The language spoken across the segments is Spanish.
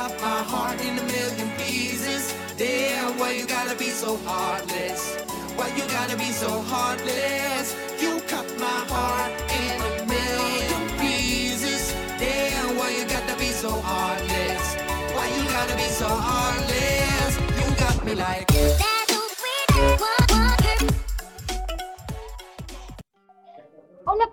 cut my heart in a million pieces. Damn, why you gotta be so heartless? Why you gotta be so heartless? You cut my heart in a million pieces. Damn, why you gotta be so heartless? Why you gotta be so heartless? You got me like.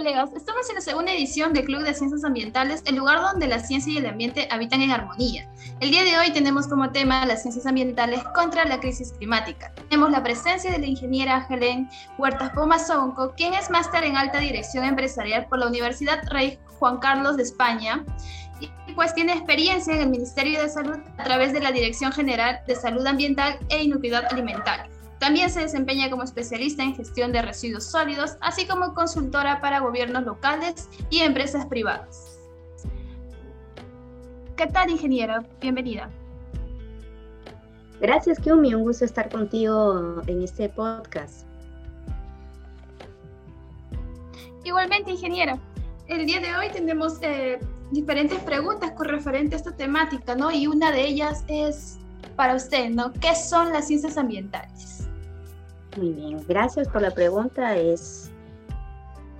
Colegas, estamos en la segunda edición del Club de Ciencias Ambientales, el lugar donde la ciencia y el ambiente habitan en armonía. El día de hoy tenemos como tema las ciencias ambientales contra la crisis climática. Tenemos la presencia de la ingeniera Helen Huertas Pomazonco, quien es máster en alta dirección empresarial por la Universidad Rey Juan Carlos de España y pues tiene experiencia en el Ministerio de Salud a través de la Dirección General de Salud Ambiental e Inocuidad Alimentaria. También se desempeña como especialista en gestión de residuos sólidos, así como consultora para gobiernos locales y empresas privadas. ¿Qué tal, ingeniera? Bienvenida. Gracias, Kiumi. Un gusto estar contigo en este podcast. Igualmente, ingeniera. El día de hoy tenemos eh, diferentes preguntas con referente a esta temática, ¿no? Y una de ellas es para usted, ¿no? ¿Qué son las ciencias ambientales? Muy bien, gracias por la pregunta. Es,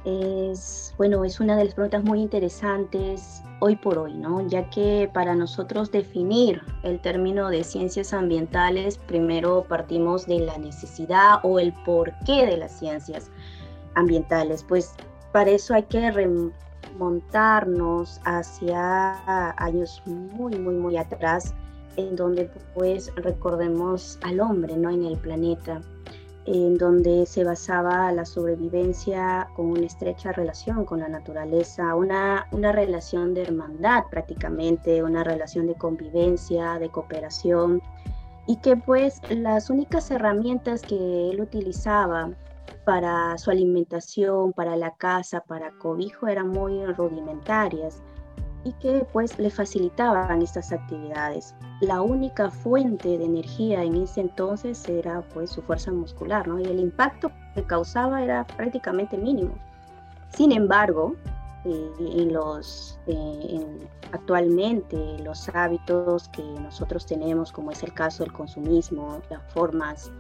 es, bueno, es una de las preguntas muy interesantes hoy por hoy, ¿no? Ya que para nosotros definir el término de ciencias ambientales, primero partimos de la necesidad o el porqué de las ciencias ambientales. Pues para eso hay que remontarnos hacia años muy, muy, muy atrás, en donde pues recordemos al hombre, ¿no? En el planeta en donde se basaba la sobrevivencia con una estrecha relación con la naturaleza, una, una relación de hermandad prácticamente, una relación de convivencia, de cooperación, y que pues las únicas herramientas que él utilizaba para su alimentación, para la casa, para cobijo eran muy rudimentarias y que pues le facilitaban estas actividades. La única fuente de energía en ese entonces era pues su fuerza muscular, ¿no? Y el impacto que causaba era prácticamente mínimo. Sin embargo, eh, en los, eh, actualmente los hábitos que nosotros tenemos, como es el caso del consumismo, las formas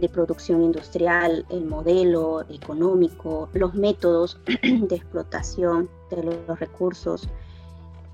de producción industrial, el modelo económico, los métodos de explotación de los recursos,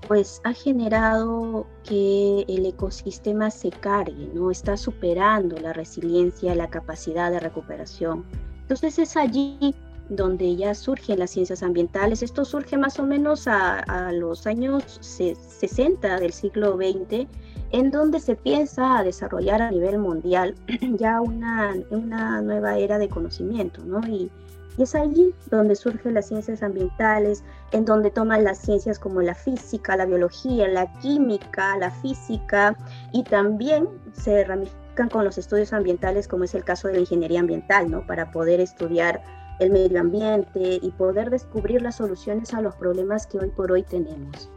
pues ha generado que el ecosistema se cargue, ¿no? Está superando la resiliencia, la capacidad de recuperación. Entonces es allí donde ya surgen las ciencias ambientales. Esto surge más o menos a, los años 60 del siglo XX, en donde se piensa desarrollar a nivel mundial ya una, una nueva era de conocimiento, ¿no? Y, y es allí donde surgen las ciencias ambientales, en donde toman las ciencias como la física, la biología, la química, la física y también se ramifican con los estudios ambientales como es el caso de la ingeniería ambiental, ¿no? Para poder estudiar el medio ambiente y poder descubrir las soluciones a los problemas que hoy por hoy tenemos.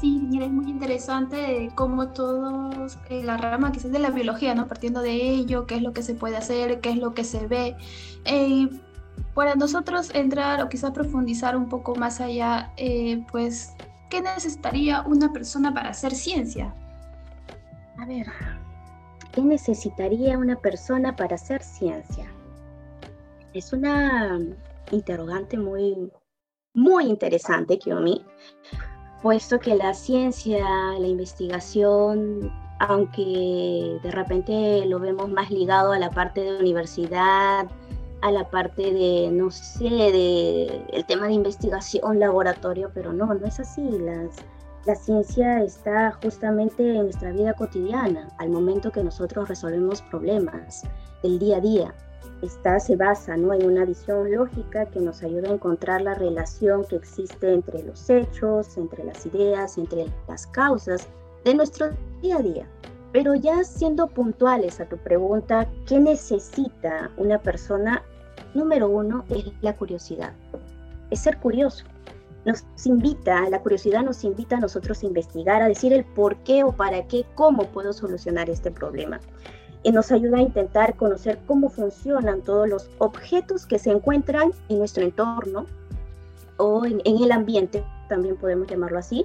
Sí, es muy interesante cómo todos, eh, la rama quizás de la biología, ¿no? Partiendo de ello, qué es lo que se puede hacer, qué es lo que se ve. Eh, para nosotros entrar o quizás profundizar un poco más allá, eh, pues, ¿qué necesitaría una persona para hacer ciencia? A ver, ¿qué necesitaría una persona para hacer ciencia? Es una interrogante muy, muy interesante, Kiyomi, puesto que la ciencia, la investigación, aunque de repente lo vemos más ligado a la parte de universidad, a la parte de, no sé, de el tema de investigación, laboratorio, pero no, no es así. Las, la ciencia está justamente en nuestra vida cotidiana, al momento que nosotros resolvemos problemas del día a día. Esta se basa ¿no? en una visión lógica que nos ayuda a encontrar la relación que existe entre los hechos, entre las ideas, entre las causas de nuestro día a día. Pero ya siendo puntuales a tu pregunta, ¿qué necesita una persona número uno es la curiosidad, es ser curioso. Nos invita, la curiosidad nos invita a nosotros a investigar, a decir el por qué o para qué, cómo puedo solucionar este problema. Y nos ayuda a intentar conocer cómo funcionan todos los objetos que se encuentran en nuestro entorno o en, el ambiente también podemos llamarlo así,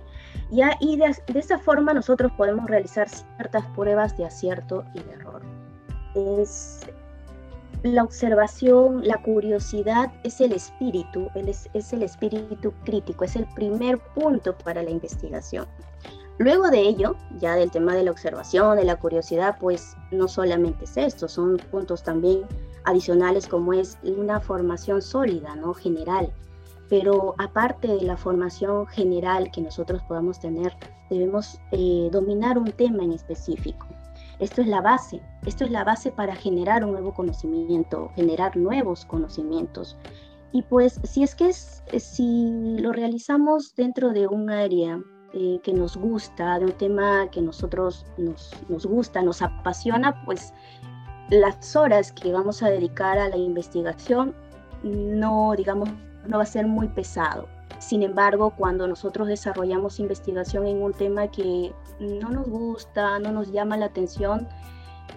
y de, de esa forma nosotros podemos realizar ciertas pruebas de acierto y de error. Es la observación, la curiosidad es el espíritu, es, el espíritu crítico, es el primer punto para la investigación. Luego de ello, ya del tema de la observación, de la curiosidad, pues no solamente es esto, son puntos también adicionales como es una formación sólida, ¿no? General. Pero aparte de la formación general que nosotros podamos tener, debemos eh, dominar un tema en específico. Esto es la base, esto es la base para generar un nuevo conocimiento, generar nuevos conocimientos. Y pues si es que es, si lo realizamos dentro de un área eh, que nos gusta, de un tema que nosotros nos, nos gusta, nos apasiona, pues las horas que vamos a dedicar a la investigación no, digamos, no va a ser muy pesado. Sin embargo, cuando nosotros desarrollamos investigación en un tema que no nos gusta, no nos llama la atención,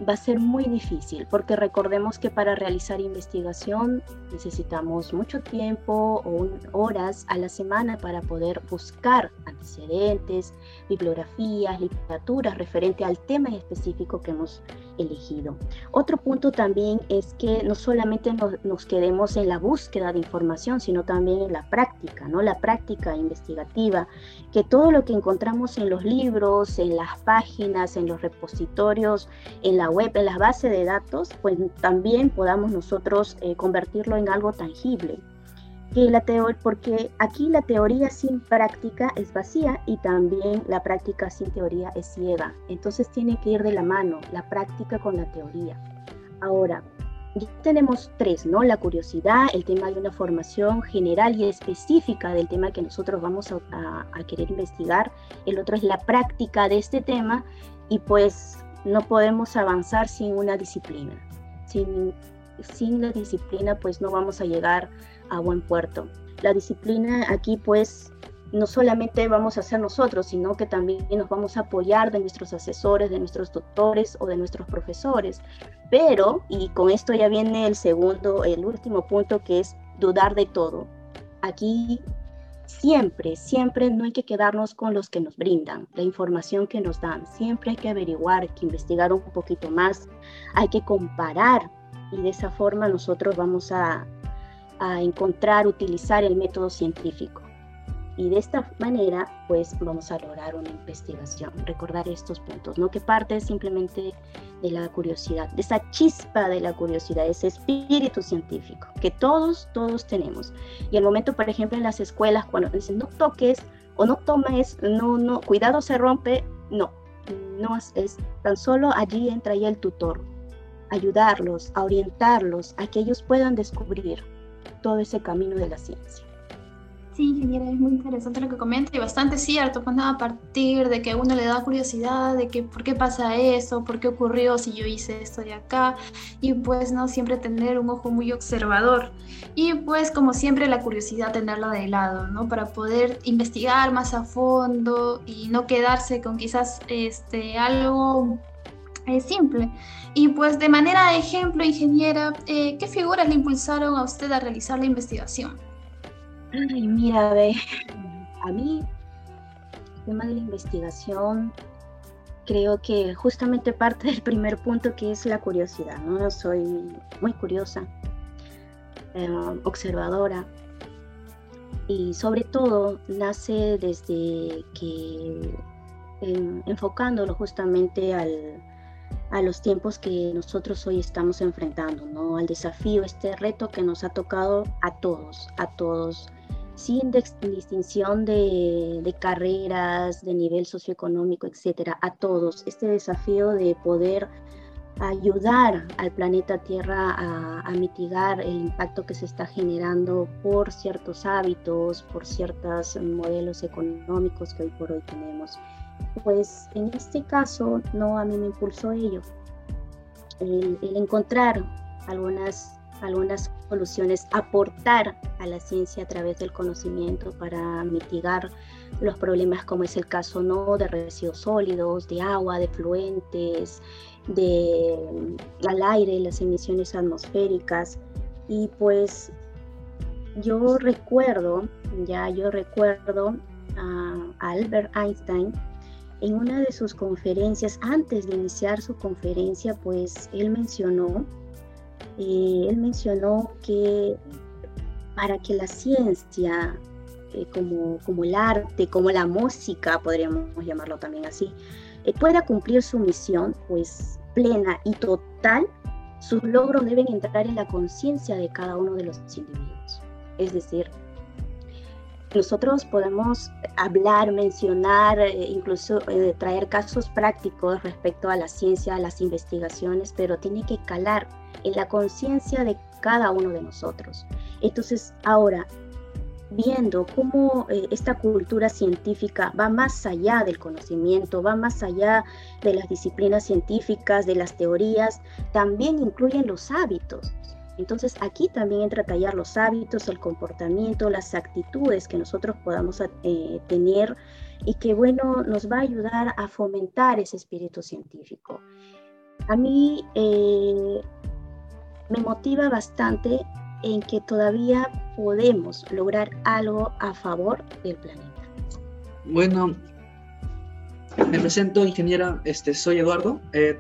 va a ser muy difícil porque recordemos que para realizar investigación necesitamos mucho tiempo o horas a la semana para poder buscar antecedentes, bibliografías, literaturas referente al tema específico que hemos elegido. Otro punto también es que no solamente nos, quedemos en la búsqueda de información, sino también en la práctica, ¿no? La práctica investigativa, que todo lo que encontramos en los libros, en las páginas, en los repositorios, en la web, en las bases de datos, pues también podamos nosotros eh, convertirlo en algo tangible. Que la porque aquí la teoría sin práctica es vacía y también la práctica sin teoría es ciega. Entonces tiene que ir de la mano la práctica con la teoría. Ahora, ya tenemos tres, ¿no? La curiosidad, el tema de una formación general y específica del tema que nosotros vamos a, a querer investigar. El otro es la práctica de este tema y pues no podemos avanzar sin una disciplina. Sin, sin la disciplina pues no vamos a llegar a buen puerto. La disciplina aquí pues no solamente vamos a hacer nosotros, sino que también nos vamos a apoyar de nuestros asesores, de nuestros doctores o de nuestros profesores. Pero, y con esto ya viene el segundo, el último punto que es dudar de todo. Aquí siempre, siempre no hay que quedarnos con los que nos brindan, la información que nos dan. Siempre hay que averiguar, hay que investigar un poquito más, hay que comparar y de esa forma nosotros vamos a, a encontrar, utilizar el método científico. Y de esta manera, pues vamos a lograr una investigación. Recordar estos puntos, ¿no? Que parte simplemente de la curiosidad, de esa chispa de la curiosidad, ese espíritu científico que todos, todos tenemos. Y el momento, por ejemplo, en las escuelas, cuando dicen no toques o no tomes, no, no, cuidado se rompe, no, no es tan solo allí entra ya el tutor, ayudarlos, a orientarlos, a que ellos puedan descubrir todo ese camino de la ciencia. Sí, ingeniera, es muy interesante lo que comenta y bastante cierto, pues a partir de que a uno le da curiosidad de que por qué pasa eso, por qué ocurrió si yo hice esto de acá y pues no siempre tener un ojo muy observador y pues como siempre la curiosidad tenerla de lado, ¿no? Para poder investigar más a fondo y no quedarse con quizás este algo eh, simple. Y pues de manera de ejemplo, ingeniera, eh, ¿qué figuras le impulsaron a usted a realizar la investigación? Ay, mira, a mí el tema de la investigación creo que justamente parte del primer punto que es la curiosidad, ¿no? Soy muy curiosa, eh, observadora y sobre todo nace desde que enfocándolo justamente al, a los tiempos que nosotros hoy estamos enfrentando, ¿no? Al desafío, este reto que nos ha tocado a todos, a todos, sin distinción de, carreras, de nivel socioeconómico, etcétera, a todos. Este desafío de poder ayudar al planeta Tierra a, mitigar el impacto que se está generando por ciertos hábitos, por ciertos modelos económicos que hoy por hoy tenemos pues en este caso no a mí me impulsó ello, el, encontrar algunas, algunas soluciones, aportar a la ciencia a través del conocimiento para mitigar los problemas como es el caso no de residuos sólidos, de agua, de fluentes, de al aire, las emisiones atmosféricas. Y pues yo recuerdo, ya yo recuerdo a Albert Einstein, en una de sus conferencias, antes de iniciar su conferencia, pues él mencionó, eh, él mencionó que para que la ciencia, eh, como, como el arte, como la música, podríamos llamarlo también así, eh, pueda cumplir su misión, pues plena y total, sus logros deben entrar en la conciencia de cada uno de los individuos. Es decir, nosotros podemos hablar, mencionar, eh, incluso eh, traer casos prácticos respecto a la ciencia, a las investigaciones, pero tiene que calar en la conciencia de cada uno de nosotros. Entonces, ahora, viendo cómo eh, esta cultura científica va más allá del conocimiento, va más allá de las disciplinas científicas, de las teorías, también incluyen los hábitos. Entonces aquí también entra a tallar los hábitos, el comportamiento, las actitudes que nosotros podamos eh, tener y que bueno, nos va a ayudar a fomentar ese espíritu científico. A mí eh, me motiva bastante en que todavía podemos lograr algo a favor del planeta. Bueno, me presento, ingeniera, este, soy Eduardo. Eh,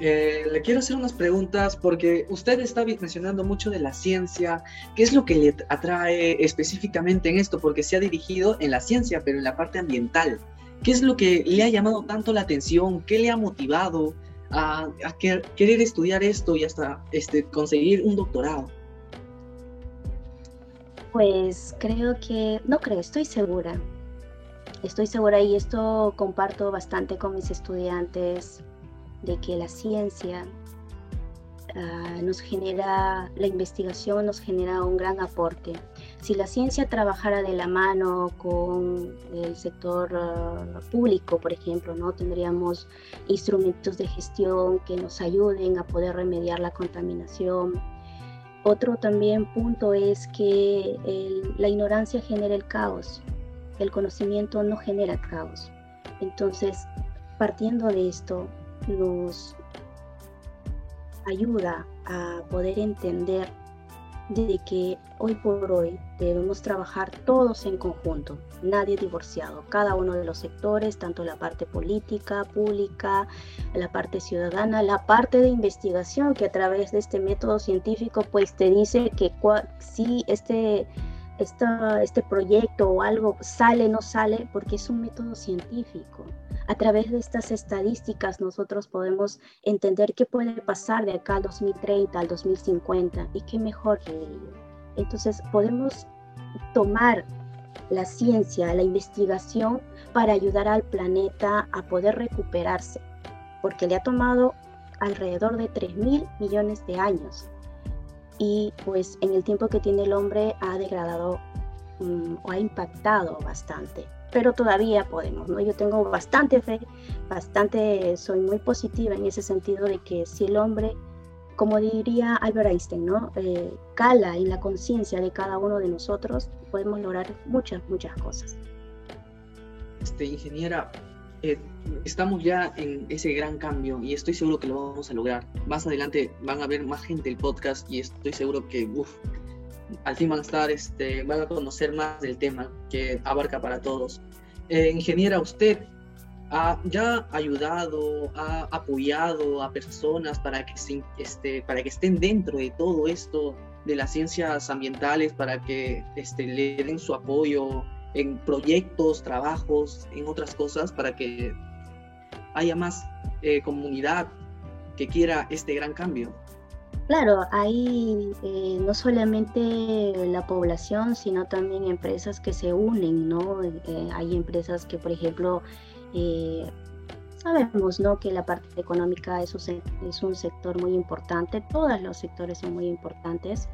eh, le quiero hacer unas preguntas porque usted está mencionando mucho de la ciencia. ¿Qué es lo que le atrae específicamente en esto? Porque se ha dirigido en la ciencia, pero en la parte ambiental. ¿Qué es lo que le ha llamado tanto la atención? ¿Qué le ha motivado a, querer estudiar esto y hasta este, conseguir un doctorado? Pues creo que, no creo, estoy segura. Estoy segura y esto comparto bastante con mis estudiantes de que la ciencia ah, nos genera, la investigación nos genera un gran aporte. Si la ciencia trabajara de la mano con el sector ah, público, por ejemplo, ¿no? tendríamos instrumentos de gestión que nos ayuden a poder remediar la contaminación. Otro también punto es que la ignorancia genera el caos, el conocimiento no genera caos. Entonces, partiendo de esto, nos ayuda a poder entender de que hoy por hoy debemos trabajar todos en conjunto, nadie divorciado, cada uno de los sectores, tanto la parte política, pública, la parte ciudadana, la parte de investigación que a través de este método científico pues te dice que si este, este proyecto o algo sale, no sale, porque es un método científico a través de estas estadísticas nosotros podemos entender qué puede pasar de acá al 2030, al 2050 y qué mejor que ello. Entonces podemos tomar la ciencia, la investigación para ayudar al planeta a poder recuperarse, porque le ha tomado alrededor de 3 mil millones de años y pues en el tiempo que tiene el hombre ha degradado mm, o ha impactado bastante pero todavía podemos, ¿no? Yo tengo bastante fe, bastante, soy muy positiva en ese sentido de que si el hombre, como diría Albert Einstein, ¿no? Eh, cala en la conciencia de cada uno de nosotros, podemos lograr muchas, muchas cosas. Este, ingeniera, eh, estamos ya en ese gran cambio y estoy seguro que lo vamos a lograr. Más adelante van a ver más gente el podcast y estoy seguro que, uff, al fin van a estar, este, van a conocer más del tema que abarca para todos. Eh, ingeniera, usted ha, ya ha ayudado, ha apoyado a personas para que, este, para que estén dentro de todo esto de las ciencias ambientales, para que este, le den su apoyo en proyectos, trabajos, en otras cosas, para que haya más eh, comunidad que quiera este gran cambio. Claro, hay eh, no solamente la población, sino también empresas que se unen, ¿no? Eh, hay empresas que, por ejemplo, eh, sabemos, ¿no? Que la parte económica es un, sector muy importante, todos los sectores son muy importantes,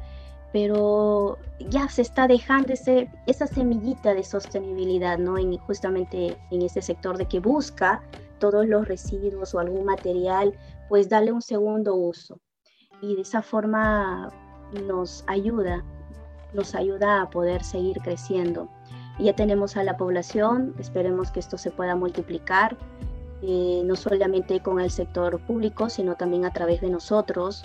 pero ya se está dejando ese, esa semillita de sostenibilidad, ¿no? En, justamente en ese sector de que busca todos los residuos o algún material, pues darle un segundo uso y de esa forma nos ayuda, nos ayuda a poder seguir creciendo. ya tenemos a la población, esperemos que esto se pueda multiplicar, eh, no solamente con el sector público, sino también a través de nosotros,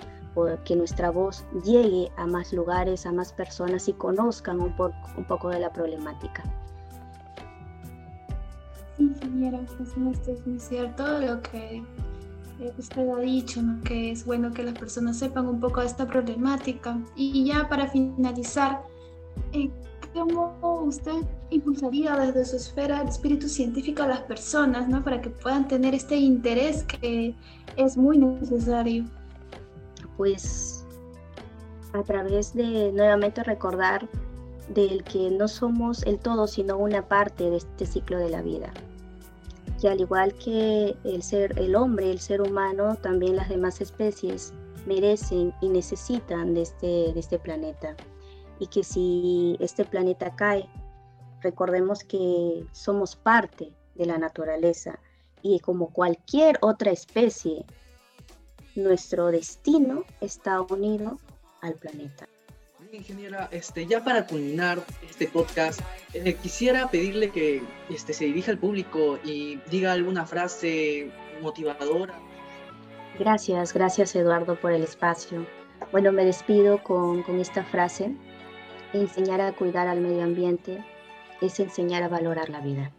que nuestra voz llegue a más lugares, a más personas y conozcan un, un poco de la problemática. Sí, ingeniera, pues es muy cierto lo que usted ha dicho, que es bueno que las personas sepan un poco de esta problemática. Y ya para finalizar, eh, ¿cómo usted impulsaría desde su esfera el espíritu científico a las personas ¿no? para que puedan tener este interés que es muy necesario? Pues a través de nuevamente recordar del que no somos el todo, sino una parte de este ciclo de la vida que al igual que el ser el hombre, el ser humano, también las demás especies merecen y necesitan de este, de este planeta. Y que si este planeta cae, recordemos que somos parte de la naturaleza y como cualquier otra especie, nuestro destino está unido al planeta ingeniera, este, ya para culminar este podcast, eh, quisiera pedirle que este, se dirija al público y diga alguna frase motivadora. Gracias, gracias Eduardo por el espacio. Bueno, me despido con, con esta frase. Enseñar a cuidar al medio ambiente es enseñar a valorar la vida.